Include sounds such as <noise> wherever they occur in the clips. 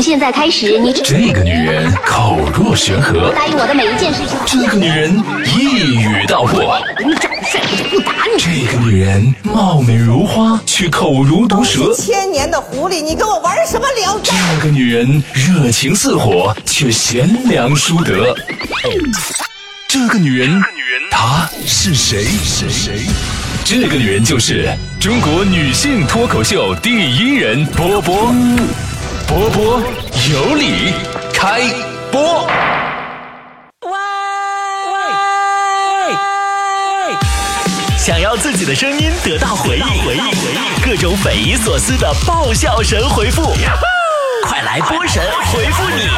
从现在开始，你这个女人口若悬河，答应我的每一件事情。这个女人一语道破，你长得帅，我就不打你。这个女人貌美如花，却口如毒蛇。千年的狐狸，你跟我玩什么聊这个女人热情似火，却贤良淑德。这个女人，她是谁？是谁？这个女人就是中国女性脱口秀第一人波波。波波有理，开播。喂喂，想要自己的声音得到回应，回应，回应，各种匪夷所思的爆笑神回复，快来波神回复你！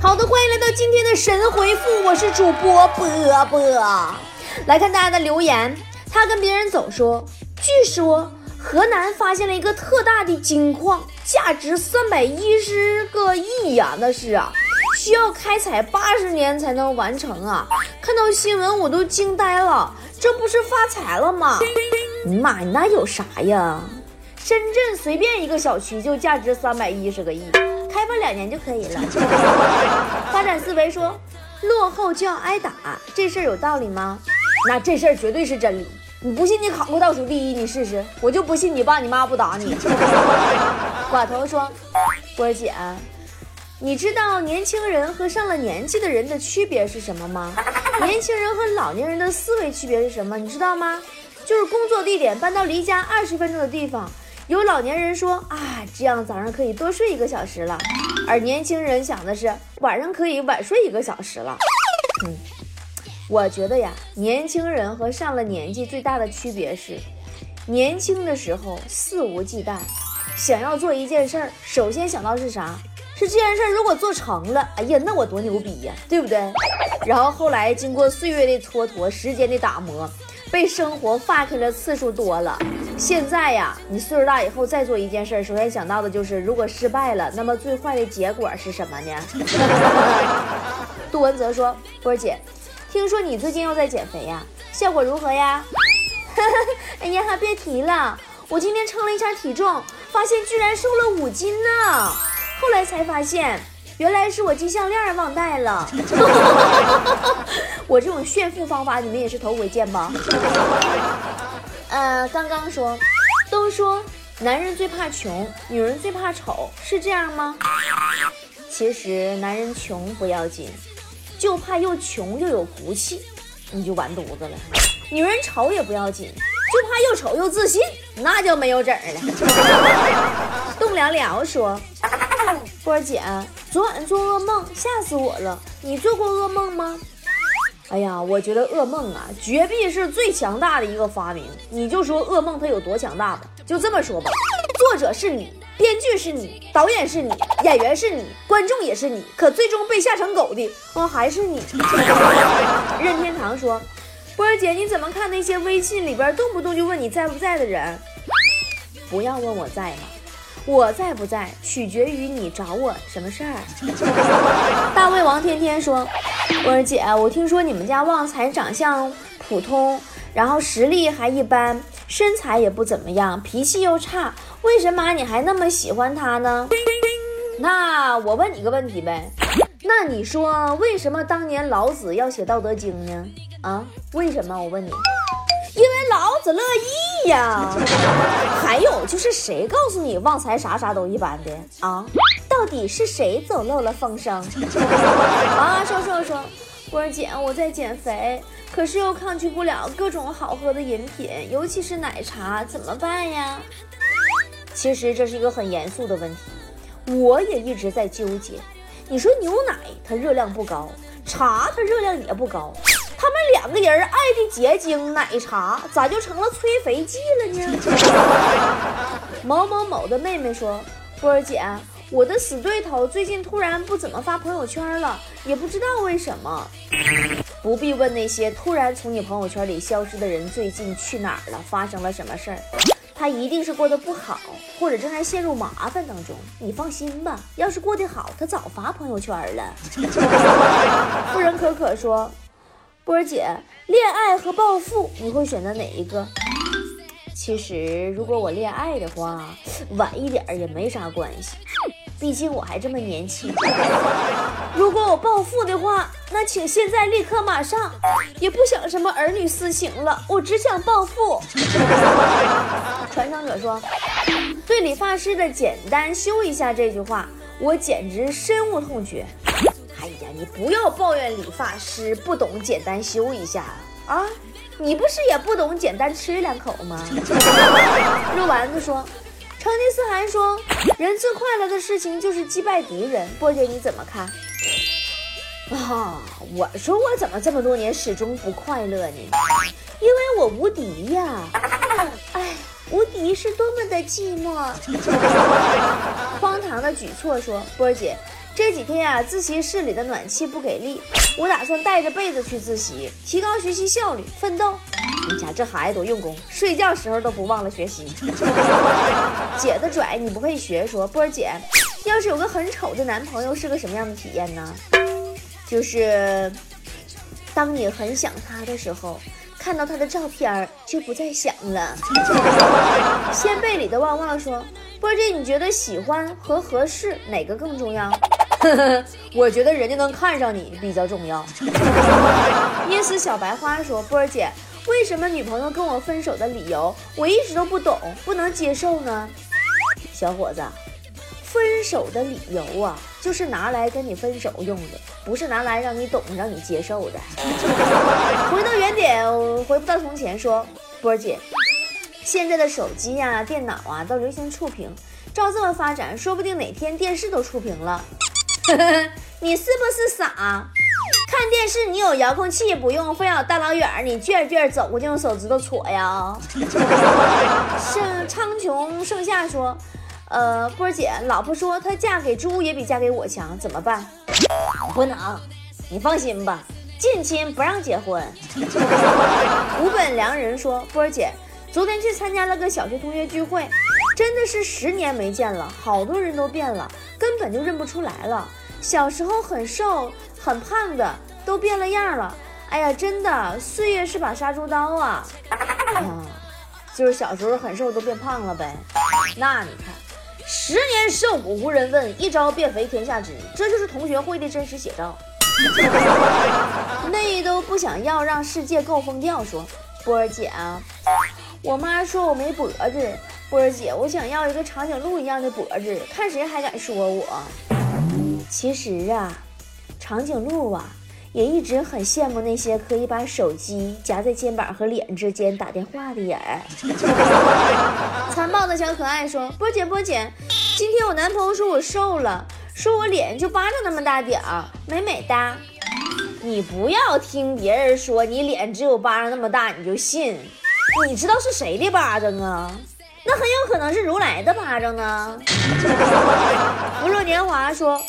好的，欢迎来到今天的神回复，我是主播波波。来看大家的留言，他跟别人走说，据说河南发现了一个特大的金矿，价值三百一十个亿呀，那是啊，需要开采八十年才能完成啊。看到新闻我都惊呆了，这不是发财了吗？妈呀，那有啥呀？深圳随便一个小区就价值三百一十个亿。开发两年就可以了。<laughs> 发展思维说，落后就要挨打，这事儿有道理吗？那这事儿绝对是真理。你不信你考过倒数第一，你试试。我就不信你爸你妈不打你。<laughs> 寡头说，波姐，你知道年轻人和上了年纪的人的区别是什么吗？年轻人和老年人的思维区别是什么？你知道吗？就是工作地点搬到离家二十分钟的地方。有老年人说啊，这样早上可以多睡一个小时了，而年轻人想的是晚上可以晚睡一个小时了。嗯，我觉得呀，年轻人和上了年纪最大的区别是，年轻的时候肆无忌惮，想要做一件事儿，首先想到是啥？是这件事儿如果做成了，哎呀，那我多牛逼呀，对不对？然后后来经过岁月的蹉跎，时间的打磨。被生活 fuck 的次数多了，现在呀，你岁数大以后再做一件事，首先想到的就是，如果失败了，那么最坏的结果是什么呢？<laughs> 杜文泽说：“波姐，听说你最近又在减肥呀？效果如何呀？” <laughs> 哎呀，别提了，我今天称了一下体重，发现居然瘦了五斤呢。后来才发现。原来是我金项链忘带了，<laughs> 我这种炫富方法你们也是头回见吧？呃，刚刚说，都说男人最怕穷，女人最怕丑，是这样吗？其实男人穷不要紧，就怕又穷又有骨气，你就完犊子了。女人丑也不要紧，就怕又丑又自信，那就没有整了。<laughs> 栋梁梁说。波儿姐，昨晚做噩梦，吓死我了。你做过噩梦吗？哎呀，我觉得噩梦啊，绝壁是最强大的一个发明。你就说噩梦它有多强大吧。就这么说吧，作者是你，编剧是你，导演是你，演员是你，观众也是你，可最终被吓成狗的，哦，还是你。<laughs> 任天堂说，波儿姐，你怎么看那些微信里边动不动就问你在不在的人？不要问我在吗？我在不在，取决于你找我什么事儿。大胃王天天说：“波儿姐，我听说你们家旺财长相普通，然后实力还一般，身材也不怎么样，脾气又差，为什么你还那么喜欢他呢？”那我问你个问题呗，那你说为什么当年老子要写《道德经》呢？啊，为什么？我问你。因为老子乐意呀，还有就是谁告诉你旺财啥啥都一般的啊？到底是谁走漏了风声？啊，说说说，波儿姐，我在减肥，可是又抗拒不了各种好喝的饮品，尤其是奶茶，怎么办呀？其实这是一个很严肃的问题，我也一直在纠结。你说牛奶它热量不高，茶它热量也不高。他们两个人爱的结晶奶茶，咋就成了催肥剂了呢？<laughs> 某某某的妹妹说：“波儿姐，我的死对头最近突然不怎么发朋友圈了，也不知道为什么。不必问那些突然从你朋友圈里消失的人最近去哪儿了，发生了什么事儿，他一定是过得不好，或者正在陷入麻烦当中。你放心吧，要是过得好，他早发朋友圈了。”富人可可说。波儿姐，恋爱和暴富，你会选择哪一个？其实，如果我恋爱的话，晚一点也没啥关系，毕竟我还这么年轻。如果我暴富的话，那请现在立刻马上，也不想什么儿女私情了，我只想暴富。<laughs> 传承者说，对理发师的“简单修一下”这句话，我简直深恶痛绝。哎呀，你不要抱怨理发师不懂简单修一下啊！你不是也不懂简单吃两口吗？肉丸子说，成吉思汗说，人最快乐的事情就是击败敌人。波姐你怎么看？啊，我说我怎么这么多年始终不快乐呢？因为我无敌呀！哎，无敌是多么的寂寞。<laughs> 荒唐的举措说，波姐。这几天呀，自习室里的暖气不给力，我打算带着被子去自习，提高学习效率，奋斗。你家这孩子多用功，睡觉时候都不忘了学习。<laughs> 姐的拽你不会学，说波儿姐，要是有个很丑的男朋友是个什么样的体验呢？就是当你很想他的时候，看到他的照片就不再想了。<laughs> 掀被里的旺旺说，波儿姐，你觉得喜欢和合适哪个更重要？<laughs> 我觉得人家能看上你比较重要。<laughs> 捏死小白花说：“波儿姐，为什么女朋友跟我分手的理由我一直都不懂，不能接受呢？”小伙子，分手的理由啊，就是拿来跟你分手用的，不是拿来让你懂、让你接受的。<laughs> 回到原点，回不到从前。说波儿姐，现在的手机呀、电脑啊都流行触屏，照这么发展，说不定哪天电视都触屏了。<laughs> 你是不是傻？看电视你有遥控器不用，非要大老远你卷卷走过去用手指头戳呀？<laughs> 盛苍穹盛夏说，呃，波儿姐，老婆说她嫁给猪也比嫁给我强，怎么办？不能，你放心吧，近亲不让结婚。<laughs> 无本良人说，波儿姐，昨天去参加了个小学同学聚会。真的是十年没见了，好多人都变了，根本就认不出来了。小时候很瘦很胖的都变了样了。哎呀，真的，岁月是把杀猪刀啊！啊，就是小时候很瘦都变胖了呗。那你看，十年瘦骨无人问，一朝变肥天下知。这就是同学会的真实写照。那都不想要让世界够疯掉。说波儿姐啊，我妈说我没脖子。波儿姐，我想要一个长颈鹿一样的脖子，看谁还敢说我。其实啊，长颈鹿啊，也一直很羡慕那些可以把手机夹在肩膀和脸之间打电话的人。<laughs> 残暴的小可爱说：“波姐，波姐，今天我男朋友说我瘦了，说我脸就巴掌那么大点儿，美美哒。你不要听别人说你脸只有巴掌那么大你就信，你知道是谁的巴掌啊？”那很有可能是如来的巴掌呢。<laughs> 不若年华说：“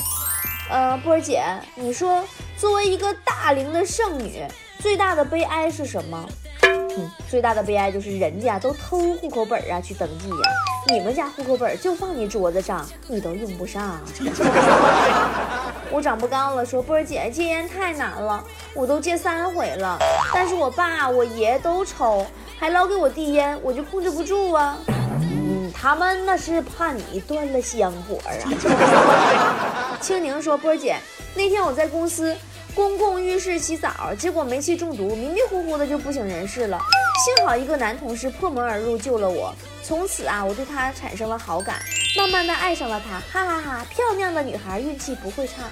呃，波儿姐，你说作为一个大龄的剩女，最大的悲哀是什么？嗯，最大的悲哀就是人家都偷户口本啊去登记呀，你们家户口本就放你桌子上，你都用不上。<laughs> 我长不高了，说波儿姐戒烟太难了，我都戒三回了，但是我爸我爷都抽，还老给我递烟，我就控制不住啊。”嗯他们那是怕你断了香火啊！<laughs> 青宁说：“波姐，那天我在公司公共浴室洗澡，结果煤气中毒，迷迷糊糊的就不省人事了。幸好一个男同事破门而入救了我，从此啊，我对他产生了好感，慢慢的爱上了他。哈哈哈！漂亮的女孩运气不会差。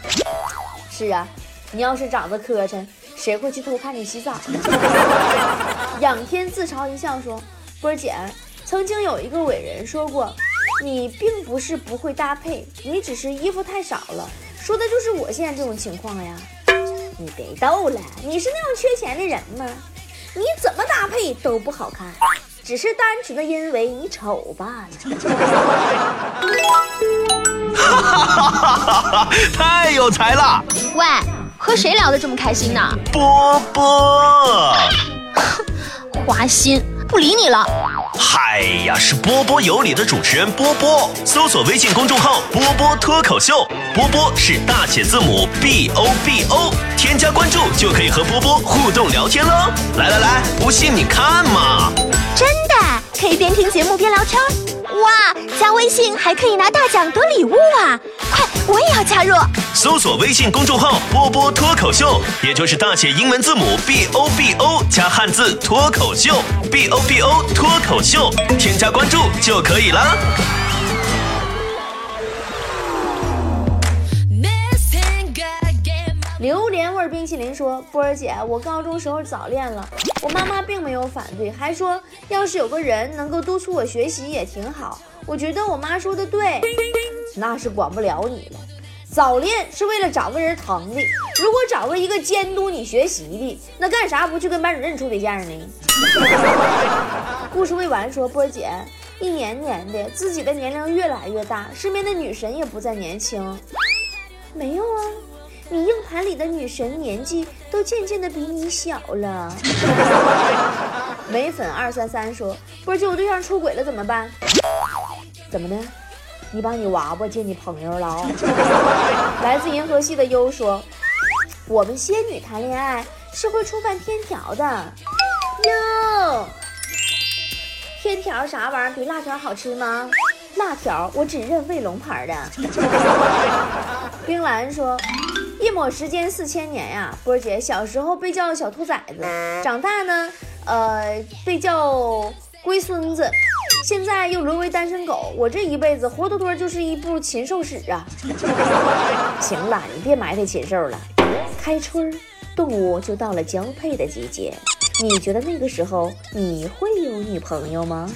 是啊，你要是长得磕碜，谁会去偷看你洗澡呢？”仰天自嘲一笑说：“波儿姐。”曾经有一个伟人说过：“你并不是不会搭配，你只是衣服太少了。”说的就是我现在这种情况呀！你别逗了，你是那种缺钱的人吗？你怎么搭配都不好看，只是单纯的因为你丑罢了。哈哈哈哈哈！太有才了！喂，和谁聊得这么开心呢？波波，<laughs> 花心，不理你了。嗨呀，是波波有理的主持人波波。搜索微信公众号“波波脱口秀”，波波是大写字母 B O B O，添加关注就可以和波波互动聊天喽。来来来，不信你看嘛。真的可以边听节目边聊天。哇，加微信还可以拿大奖得礼物啊！快，我也要加入。搜索微信公众号“波波脱口秀”，也就是大写英文字母 B O B O 加汉字脱口秀，B O B O 脱口秀，添加关注就可以了。冰淇淋说：“波儿姐，我高中时候早恋了，我妈妈并没有反对，还说要是有个人能够督促我学习也挺好。我觉得我妈说的对，那是管不了你了。早恋是为了找个人疼的，如果找个一个监督你学习的，那干啥不去跟班主任处对象呢？”故事未完说：“波儿姐，一年年的，自己的年龄越来越大，身边的女神也不再年轻。没有啊。”你硬盘里的女神年纪都渐渐的比你小了。美粉二三三说：“波姐，我对象出轨了怎么办？怎么的？你把你娃娃借你朋友了？”来自银河系的优说：“我们仙女谈恋爱是会触犯天条的。”哟，天条啥玩意儿？比辣条好吃吗？辣条我只认卫龙牌的。冰兰说。一抹时间四千年呀，波姐小时候被叫小兔崽子，长大呢，呃，被叫龟孙子，现在又沦为单身狗。我这一辈子活脱脱就是一部禽兽史啊！<laughs> 行了，你别埋汰禽兽了。开春，动物就到了交配的季节，你觉得那个时候你会有女朋友吗？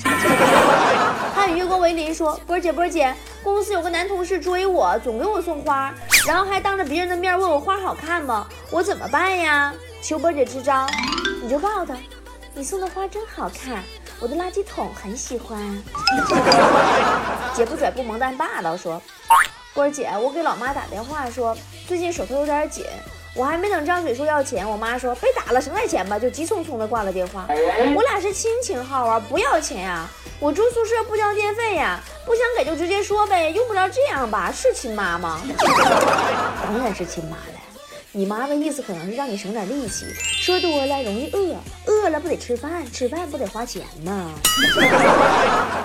看月光为林说，波姐波姐，公司有个男同事追我，总给我送花。然后还当着别人的面问我花好看吗？我怎么办呀？求波姐支招。你就告诉他，你送的花真好看，我的垃圾桶很喜欢。<laughs> 姐不拽不萌但霸道说，波儿姐，我给老妈打电话说最近手头有点紧，我还没等张嘴说要钱，我妈说被打了省点钱吧，就急匆匆的挂了电话。我俩是亲情号啊，不要钱呀。我住宿舍不交电费呀，不想给就直接说呗，用不着这样吧？是亲妈吗？<laughs> 当然是亲妈了。你妈的意思可能是让你省点力气，说多了容易饿，饿了不得吃饭，吃饭不得花钱吗？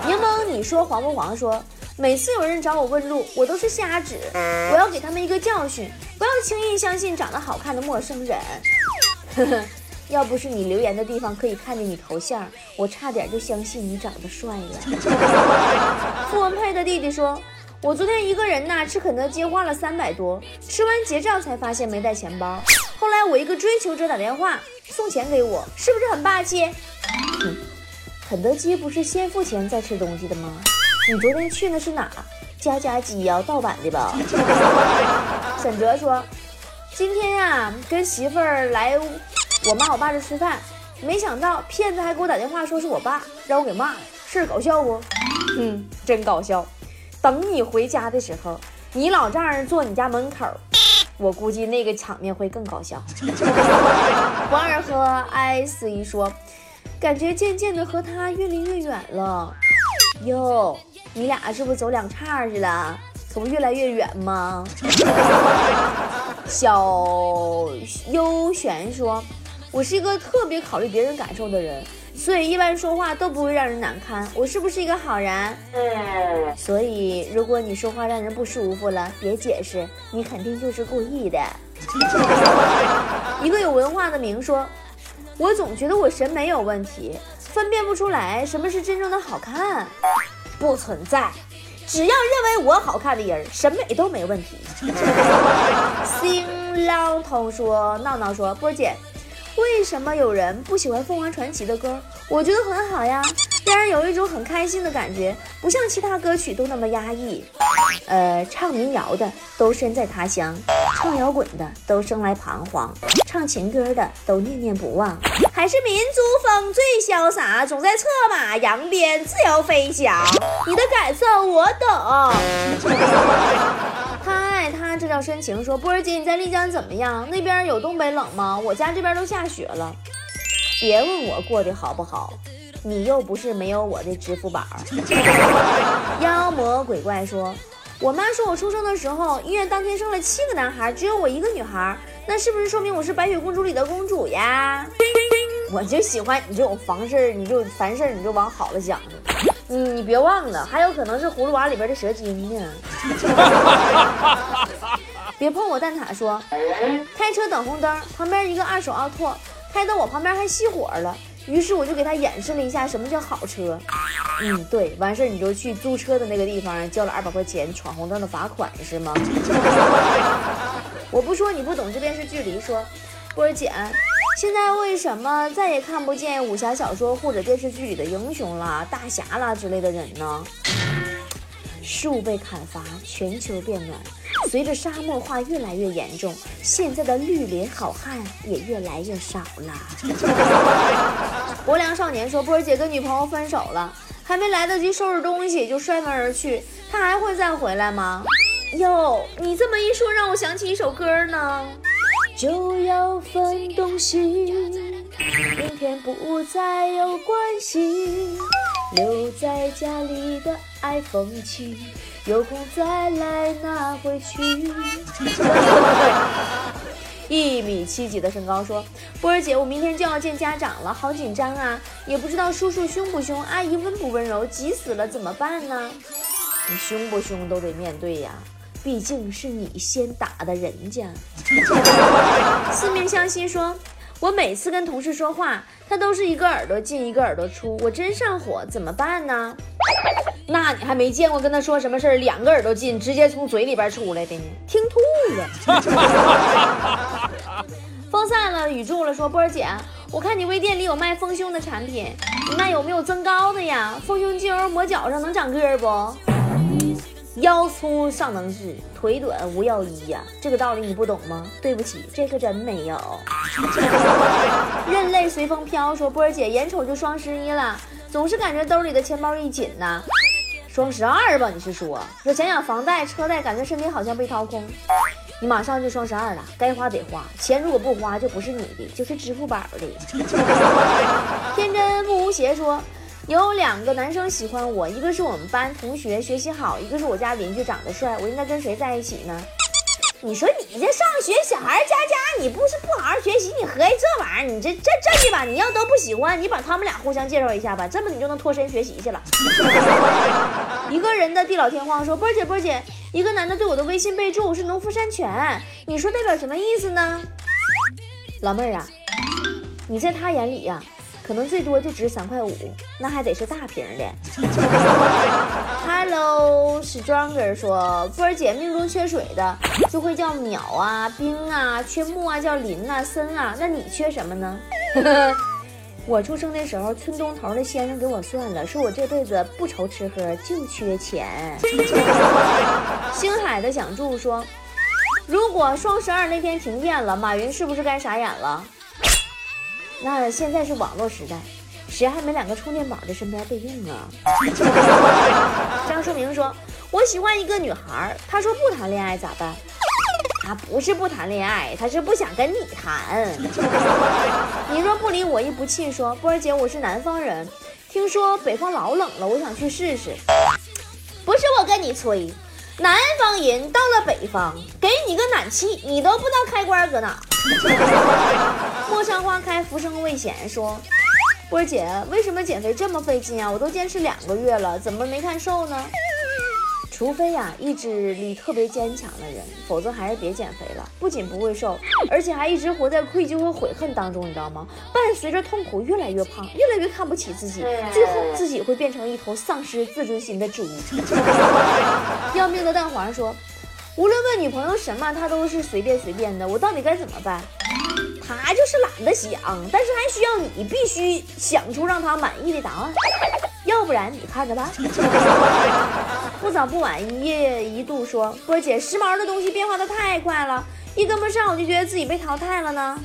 柠檬，你说黄不黄？说每次有人找我问路，我都是瞎指，我要给他们一个教训，不要轻易相信长得好看的陌生人。呵呵。要不是你留言的地方可以看见你头像，我差点就相信你长得帅了。<laughs> 傅文佩的弟弟说：“我昨天一个人呐吃肯德基花了三百多，吃完结账才发现没带钱包。后来我一个追求者打电话送钱给我，是不是很霸气？哼，肯德基不是先付钱再吃东西的吗？你昨天去的是哪？家家鸡呀，盗版的吧？” <laughs> 沈哲说：“今天呀跟媳妇儿来。”我妈我爸这吃饭，没想到骗子还给我打电话说是我爸，让我给骂了，事儿搞笑不？嗯，真搞笑。等你回家的时候，你老丈人坐你家门口，我估计那个场面会更搞笑。<laughs> 王二和 I C 说，感觉渐渐的和他越离越远了。哟，你俩是不是走两岔去了？可不越来越远吗？<laughs> 小优璇说。我是一个特别考虑别人感受的人，所以一般说话都不会让人难堪。我是不是一个好人？嗯。所以如果你说话让人不舒服了，别解释，你肯定就是故意的。<laughs> 一个有文化的明说，我总觉得我审美有问题，分辨不出来什么是真正的好看。不存在，只要认为我好看的人，审美都没问题。<laughs> 新浪头说，闹闹说，波姐。为什么有人不喜欢凤凰传奇的歌？我觉得很好呀，让人有一种很开心的感觉，不像其他歌曲都那么压抑。呃，唱民谣的都身在他乡，唱摇滚的都生来彷徨，唱情歌的都念念不忘。还是民族风最潇洒，总在策马扬鞭，自由飞翔。你的感受我懂。<laughs> 他这叫深情。说波儿姐，你在丽江怎么样？那边有东北冷吗？我家这边都下雪了。别问我过得好不好，你又不是没有我的支付宝。<laughs> 妖魔鬼怪说，我妈说我出生的时候，医院当天生了七个男孩，只有我一个女孩，那是不是说明我是白雪公主里的公主呀？我就喜欢你这种凡事，你就凡事你就往好了想。你你别忘了，还有可能是葫芦娃里边的蛇精呢。<laughs> 别碰我蛋挞说，开车等红灯，旁边一个二手奥拓开到我旁边还熄火了，于是我就给他演示了一下什么叫好车。嗯，对，完事儿你就去租车的那个地方交了二百块钱闯红灯的罚款是吗？我不说你不懂，这电视剧离说，波儿姐。现在为什么再也看不见武侠小说或者电视剧里的英雄啦、大侠啦之类的人呢？树被砍伐，全球变暖，随着沙漠化越来越严重，现在的绿林好汉也越来越少了。<laughs> 薄凉少年说：“波儿姐跟女朋友分手了，还没来得及收拾东西就摔门而去，他还会再回来吗？”哟，你这么一说，让我想起一首歌呢。就要分东西，明天不再有关系，留在家里的爱风起，有空再来拿回去。一米七几的身高说：“波儿姐，我明天就要见家长了，好紧张啊！也不知道叔叔凶不凶，阿姨温不温柔，急死了，怎么办呢？你凶不凶都得面对呀。”毕竟是你先打的人家。四面相心说：“我每次跟同事说话，他都是一个耳朵进一个耳朵出，我真上火，怎么办呢？”那你还没见过跟他说什么事儿，两个耳朵进，直接从嘴里边出来的呢？听吐了。<laughs> 风散了，雨住了，说波儿姐，我看你微店里有卖丰胸的产品，你那有没有增高的呀？丰胸精油抹脚上能长个儿不？腰粗尚能治，腿短无药医呀，这个道理你不懂吗？对不起，这可真没有。<laughs> 任泪随风飘说波儿姐，眼瞅就双十一了，总是感觉兜里的钱包一紧呐。双十二吧？你是说？说想想房贷、车贷，感觉身体好像被掏空。你马上就双十二了，该花得花，钱如果不花，就不是你的，就是支付宝的。<laughs> 天真不无邪说。有两个男生喜欢我，一个是我们班同学，学习好；一个是我家邻居，长得帅。我应该跟谁在一起呢？你说你这上学小孩家家，你不是不好好学习，你合计这玩意儿，你这这这的吧？你要都不喜欢，你把他们俩互相介绍一下吧，这么你就能脱身学习去了。<laughs> 一个人的地老天荒说：波姐波姐，一个男的对我的微信备注是农夫山泉，你说代表什么意思呢？老妹儿啊，你在他眼里呀？可能最多就值三块五，那还得是大瓶的。<laughs> Hello，Stronger 说，波儿姐命中缺水的就会叫淼啊、冰啊，缺木啊叫林啊、森啊，那你缺什么呢？<laughs> 我出生的时候，村东头的先生给我算了，说我这辈子不愁吃喝，就缺钱。<laughs> 星海的想住说，如果双十二那天停电了，马云是不是该傻眼了？那现在是网络时代，谁还没两个充电宝在身边备用啊？<laughs> 张书明说：“我喜欢一个女孩，她说不谈恋爱咋办？她不是不谈恋爱，她是不想跟你谈。<laughs> 你若不理我一不气，说波儿姐我是南方人，听说北方老冷了，我想去试试。不是我跟你吹，南方人到了北方，给你个暖气，你都不知道开关搁哪。”陌上花开，浮生未闲。说，波姐，为什么减肥这么费劲啊？我都坚持两个月了，怎么没看瘦呢？除非呀，意志力特别坚强的人，否则还是别减肥了。不仅不会瘦，而且还一直活在愧疚和悔恨当中，你知道吗？伴随着痛苦，越来越胖，越来越看不起自己，最后自己会变成一头丧失自尊心的猪。<laughs> 要命的蛋黄说。无论问女朋友什么，她都是随便随便的。我到底该怎么办？他就是懒得想，但是还需要你必须想出让他满意的答案，要不然你看着办。不早不晚，一夜一度说，波姐，时髦的东西变化的太快了，一跟不上我就觉得自己被淘汰了呢。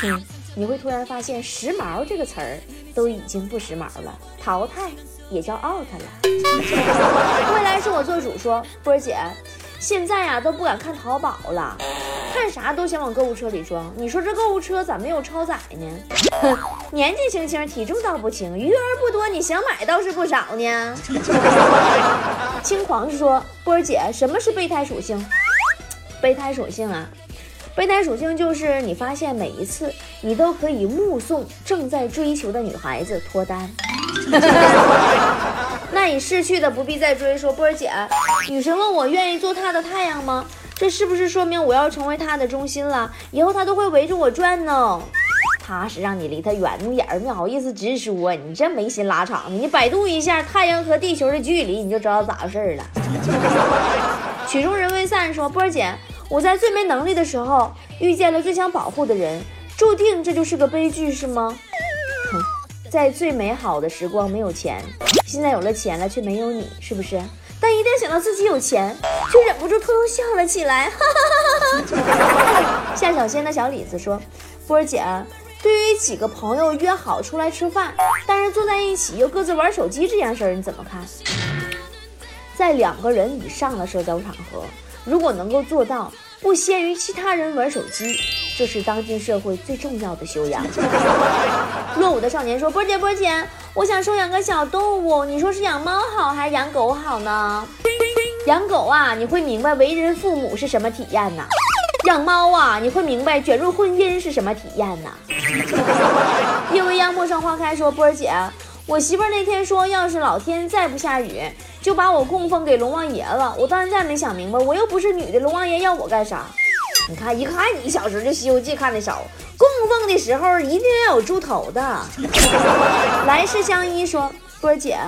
哼，<laughs> 你会突然发现，时髦这个词儿都已经不时髦了，淘汰也叫 out 了。<laughs> 未来是我做主，说波姐。现在呀都不敢看淘宝了，看啥都想往购物车里装。你说这购物车咋没有超载呢？<laughs> 年纪轻轻，体重倒不轻，余额不多，你想买倒是不少呢。轻狂说：“波儿姐，什么是备胎属性？备胎属性啊，备胎属性就是你发现每一次你都可以目送正在追求的女孩子脱单。”那已逝去的不必再追。说波儿姐，女神问我愿意做她的太阳吗？这是不是说明我要成为她的中心了？以后她都会围着我转呢？他是让你离他远点儿，没好意思直说，你这没心拉场的。你百度一下太阳和地球的距离，你就知道咋回事了。<laughs> 曲终人未散说波儿姐，我在最没能力的时候遇见了最想保护的人，注定这就是个悲剧是吗？在最美好的时光没有钱，现在有了钱了却没有你，是不是？但一旦想到自己有钱，却忍不住偷偷笑了起来。哈哈哈哈哈！夏小仙的小李子说，波儿姐。对于几个朋友约好出来吃饭，但是坐在一起又各自玩手机这件事儿，你怎么看？在两个人以上的社交场合，如果能够做到不先于其他人玩手机，这是当今社会最重要的修养。<laughs> 落伍的少年说：“波姐，波姐，我想收养个小动物，你说是养猫好还是养狗好呢？养狗啊，你会明白为人父母是什么体验呐。”养猫啊，你会明白卷入婚姻是什么体验呐？夜未央陌上花开说波儿姐，我媳妇那天说，要是老天再不下雨，就把我供奉给龙王爷了。我到现在没想明白，我又不是女的，龙王爷要我干啥？你看，一看你小时候就《西游记》看的少，供奉的时候一定要有猪头的。<laughs> 来世相依说波姐。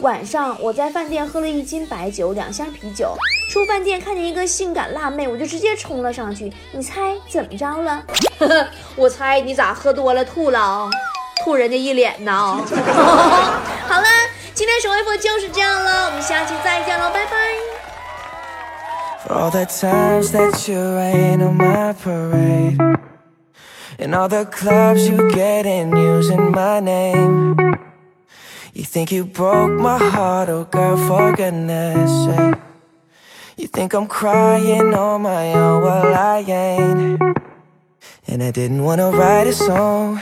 晚上我在饭店喝了一斤白酒，两箱啤酒。出饭店看见一个性感辣妹，我就直接冲了上去。你猜怎么着了？<laughs> 我猜你咋喝多了吐了啊，吐人家一脸呢。好了，今天首回复就是这样了，我们下期再见喽，拜拜。<laughs> You think you broke my heart, oh girl, for goodness sake. You think I'm crying on my own, well I ain't. And I didn't wanna write a song,